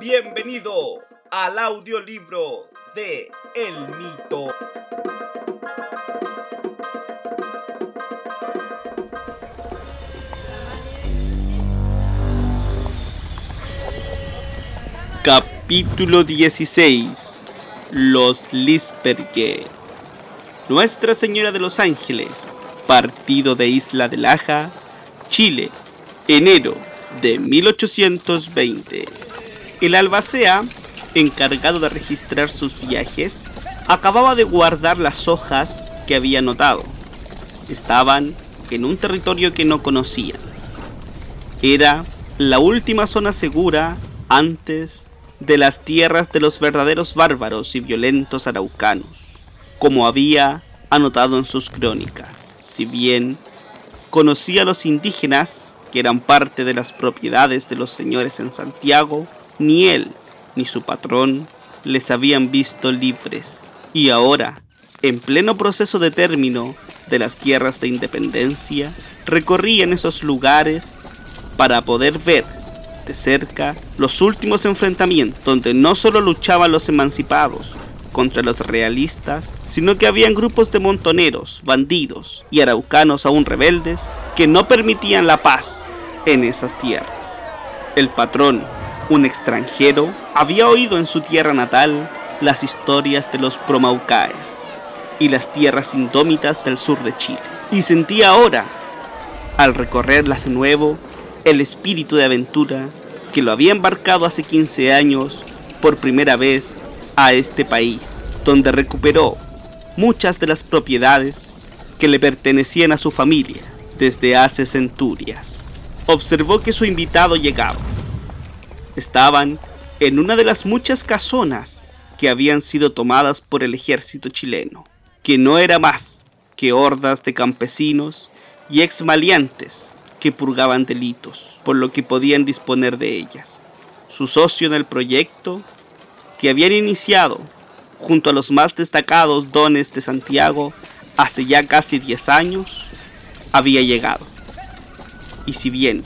Bienvenido al audiolibro de El Mito. Capítulo 16 Los Lisperger Nuestra Señora de los Ángeles Partido de Isla de Laja Chile Enero de 1820 El albacea, encargado de registrar sus viajes, acababa de guardar las hojas que había anotado. Estaban en un territorio que no conocían. Era la última zona segura antes de las tierras de los verdaderos bárbaros y violentos araucanos, como había anotado en sus crónicas. Si bien conocía a los indígenas, que eran parte de las propiedades de los señores en Santiago, ni él ni su patrón les habían visto libres. Y ahora, en pleno proceso de término de las guerras de independencia, recorrían esos lugares para poder ver cerca los últimos enfrentamientos donde no solo luchaban los emancipados contra los realistas, sino que habían grupos de montoneros, bandidos y araucanos aún rebeldes que no permitían la paz en esas tierras. El patrón, un extranjero, había oído en su tierra natal las historias de los promaucaes y las tierras indómitas del sur de Chile, y sentía ahora, al recorrerlas de nuevo, el espíritu de aventura que lo había embarcado hace 15 años por primera vez a este país, donde recuperó muchas de las propiedades que le pertenecían a su familia desde hace centurias. Observó que su invitado llegaba. Estaban en una de las muchas casonas que habían sido tomadas por el ejército chileno, que no era más que hordas de campesinos y exmaliantes que purgaban delitos, por lo que podían disponer de ellas. Su socio en el proyecto, que habían iniciado junto a los más destacados dones de Santiago hace ya casi 10 años, había llegado. Y si bien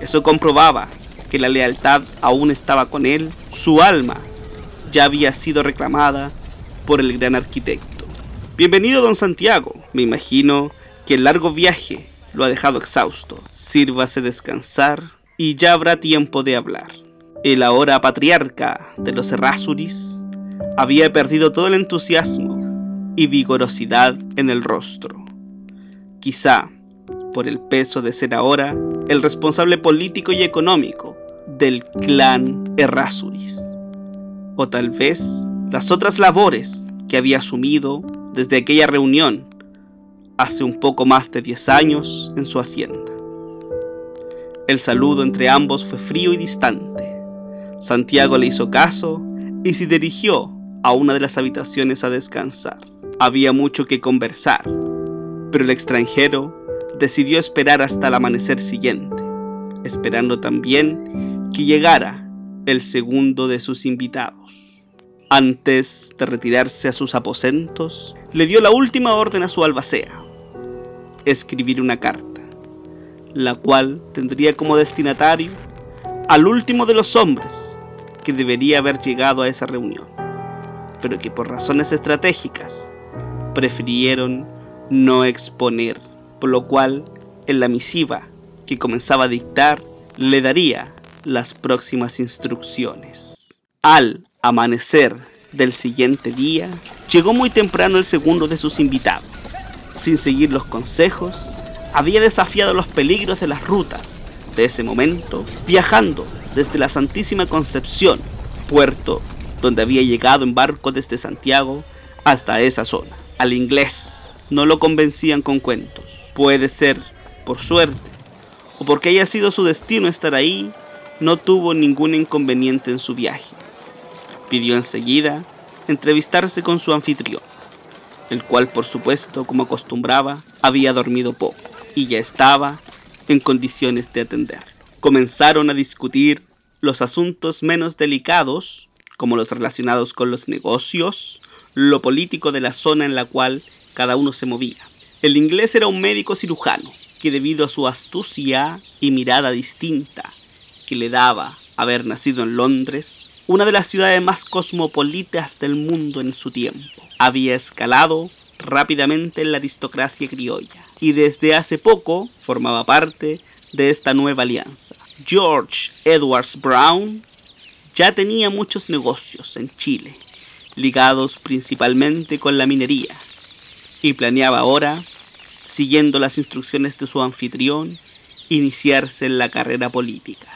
eso comprobaba que la lealtad aún estaba con él, su alma ya había sido reclamada por el gran arquitecto. Bienvenido, don Santiago. Me imagino que el largo viaje lo ha dejado exhausto. Sírvase descansar y ya habrá tiempo de hablar. El ahora patriarca de los Errázuriz había perdido todo el entusiasmo y vigorosidad en el rostro. Quizá por el peso de ser ahora el responsable político y económico del clan Errázuriz. O tal vez las otras labores que había asumido desde aquella reunión hace un poco más de 10 años en su hacienda. El saludo entre ambos fue frío y distante. Santiago le hizo caso y se dirigió a una de las habitaciones a descansar. Había mucho que conversar, pero el extranjero decidió esperar hasta el amanecer siguiente, esperando también que llegara el segundo de sus invitados. Antes de retirarse a sus aposentos, le dio la última orden a su albacea, escribir una carta, la cual tendría como destinatario al último de los hombres que debería haber llegado a esa reunión, pero que por razones estratégicas prefirieron no exponer, por lo cual en la misiva que comenzaba a dictar le daría las próximas instrucciones. Al amanecer del siguiente día, llegó muy temprano el segundo de sus invitados, sin seguir los consejos, había desafiado los peligros de las rutas de ese momento, viajando desde la Santísima Concepción, puerto donde había llegado en barco desde Santiago hasta esa zona. Al inglés no lo convencían con cuentos. Puede ser por suerte o porque haya sido su destino estar ahí, no tuvo ningún inconveniente en su viaje. Pidió enseguida entrevistarse con su anfitrión el cual por supuesto, como acostumbraba, había dormido poco y ya estaba en condiciones de atenderlo. Comenzaron a discutir los asuntos menos delicados, como los relacionados con los negocios, lo político de la zona en la cual cada uno se movía. El inglés era un médico cirujano, que debido a su astucia y mirada distinta que le daba haber nacido en Londres, una de las ciudades más cosmopolitas del mundo en su tiempo. Había escalado rápidamente en la aristocracia criolla y desde hace poco formaba parte de esta nueva alianza. George Edwards Brown ya tenía muchos negocios en Chile, ligados principalmente con la minería, y planeaba ahora, siguiendo las instrucciones de su anfitrión, iniciarse en la carrera política.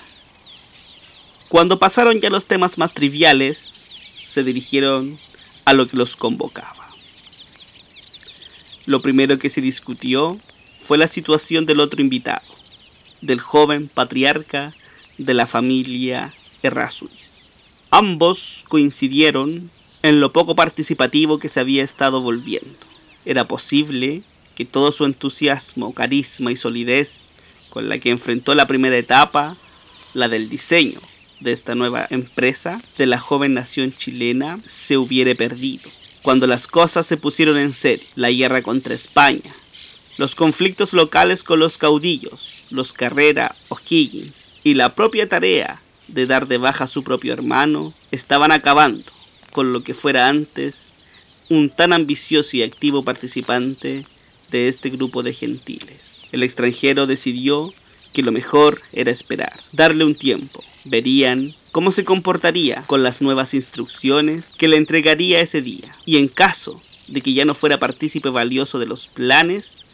Cuando pasaron ya los temas más triviales, se dirigieron a lo que los convocaba. Lo primero que se discutió fue la situación del otro invitado, del joven patriarca de la familia Errázuriz. Ambos coincidieron en lo poco participativo que se había estado volviendo. Era posible que todo su entusiasmo, carisma y solidez con la que enfrentó la primera etapa, la del diseño de esta nueva empresa de la joven nación chilena, se hubiere perdido. Cuando las cosas se pusieron en serio, la guerra contra España, los conflictos locales con los caudillos, los Carrera o Higgins, y la propia tarea de dar de baja a su propio hermano, estaban acabando con lo que fuera antes un tan ambicioso y activo participante de este grupo de gentiles. El extranjero decidió que lo mejor era esperar, darle un tiempo. Verían cómo se comportaría con las nuevas instrucciones que le entregaría ese día. Y en caso de que ya no fuera partícipe valioso de los planes,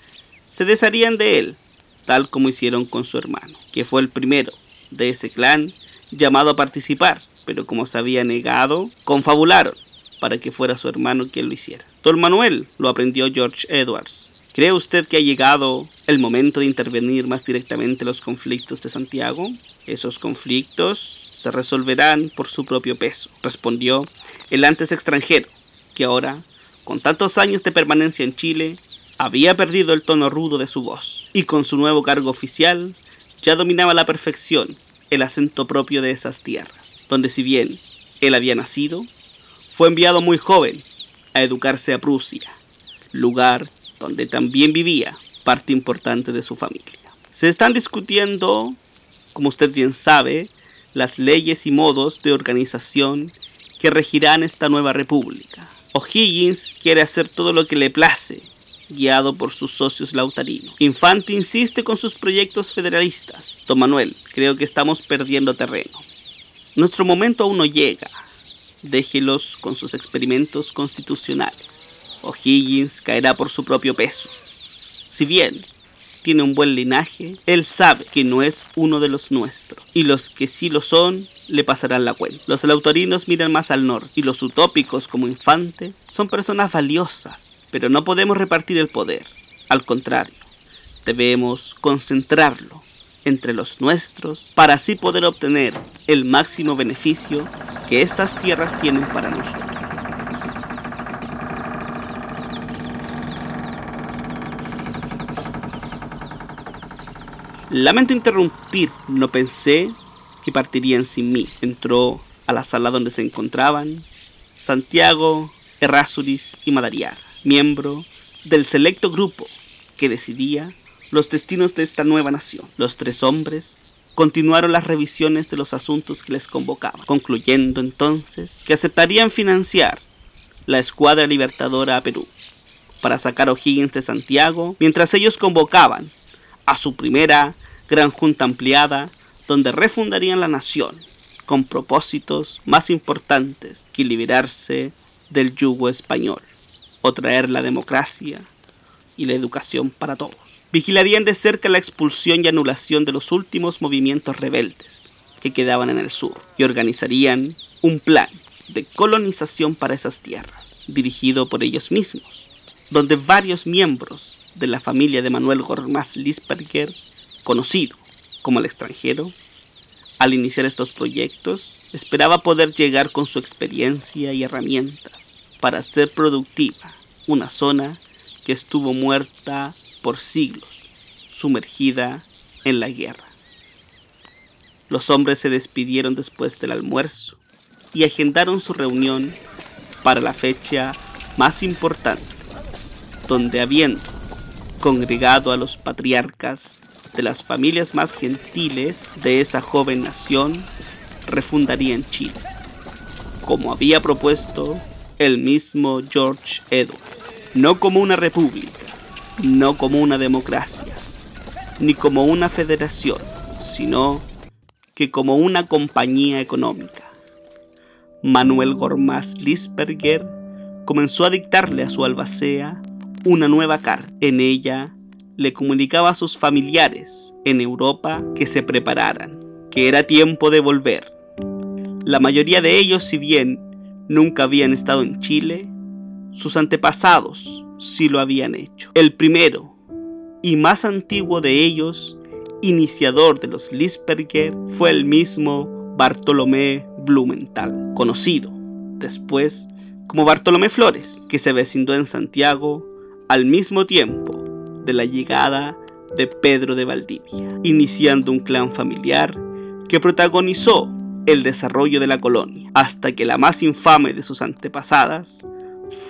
se desharían de él, tal como hicieron con su hermano, que fue el primero de ese clan llamado a participar, pero como se había negado, confabularon para que fuera su hermano quien lo hiciera. Don Manuel lo aprendió George Edwards, ¿Cree usted que ha llegado el momento de intervenir más directamente los conflictos de Santiago? Esos conflictos se resolverán por su propio peso, respondió el antes extranjero, que ahora, con tantos años de permanencia en Chile, había perdido el tono rudo de su voz, y con su nuevo cargo oficial ya dominaba a la perfección el acento propio de esas tierras, donde si bien él había nacido, fue enviado muy joven a educarse a Prusia, lugar donde también vivía parte importante de su familia. Se están discutiendo, como usted bien sabe, las leyes y modos de organización que regirán esta nueva república. O'Higgins quiere hacer todo lo que le place, guiado por sus socios lautarinos. Infante insiste con sus proyectos federalistas. Don Manuel, creo que estamos perdiendo terreno. Nuestro momento aún no llega. Déjelos con sus experimentos constitucionales. O'Higgins caerá por su propio peso. Si bien tiene un buen linaje, él sabe que no es uno de los nuestros, y los que sí lo son le pasarán la cuenta. Los lautorinos miran más al norte, y los utópicos como Infante son personas valiosas, pero no podemos repartir el poder. Al contrario, debemos concentrarlo entre los nuestros para así poder obtener el máximo beneficio que estas tierras tienen para nosotros. Lamento interrumpir, no pensé que partirían sin mí. Entró a la sala donde se encontraban Santiago, Errázuriz y Madariaga, miembro del selecto grupo que decidía los destinos de esta nueva nación. Los tres hombres continuaron las revisiones de los asuntos que les convocaban, concluyendo entonces que aceptarían financiar la escuadra libertadora a Perú para sacar a O'Higgins de Santiago, mientras ellos convocaban a su primera gran junta ampliada donde refundarían la nación con propósitos más importantes que liberarse del yugo español o traer la democracia y la educación para todos. Vigilarían de cerca la expulsión y anulación de los últimos movimientos rebeldes que quedaban en el sur y organizarían un plan de colonización para esas tierras, dirigido por ellos mismos, donde varios miembros de la familia de Manuel Gormaz Lisperger, conocido como el extranjero, al iniciar estos proyectos, esperaba poder llegar con su experiencia y herramientas para hacer productiva una zona que estuvo muerta por siglos, sumergida en la guerra. Los hombres se despidieron después del almuerzo y agendaron su reunión para la fecha más importante, donde habiendo congregado a los patriarcas de las familias más gentiles de esa joven nación, refundarían Chile, como había propuesto el mismo George Edwards, no como una república, no como una democracia, ni como una federación, sino que como una compañía económica. Manuel Gormaz Lisperger comenzó a dictarle a su albacea una nueva carta. En ella le comunicaba a sus familiares en Europa que se prepararan, que era tiempo de volver. La mayoría de ellos, si bien nunca habían estado en Chile, sus antepasados sí lo habían hecho. El primero y más antiguo de ellos, iniciador de los Lisperger, fue el mismo Bartolomé Blumenthal, conocido después como Bartolomé Flores, que se vecindó en Santiago al mismo tiempo de la llegada de Pedro de Valdivia, iniciando un clan familiar que protagonizó el desarrollo de la colonia, hasta que la más infame de sus antepasadas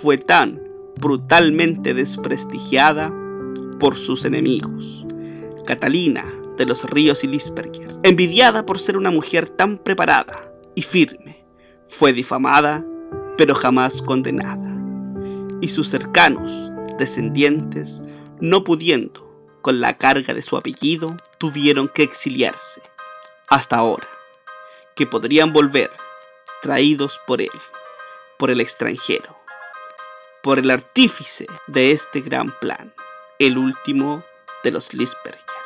fue tan brutalmente desprestigiada por sus enemigos. Catalina de los Ríos y Lisperger, envidiada por ser una mujer tan preparada y firme, fue difamada pero jamás condenada. Y sus cercanos descendientes, no pudiendo con la carga de su apellido, tuvieron que exiliarse, hasta ahora, que podrían volver, traídos por él, por el extranjero, por el artífice de este gran plan, el último de los Lisperger.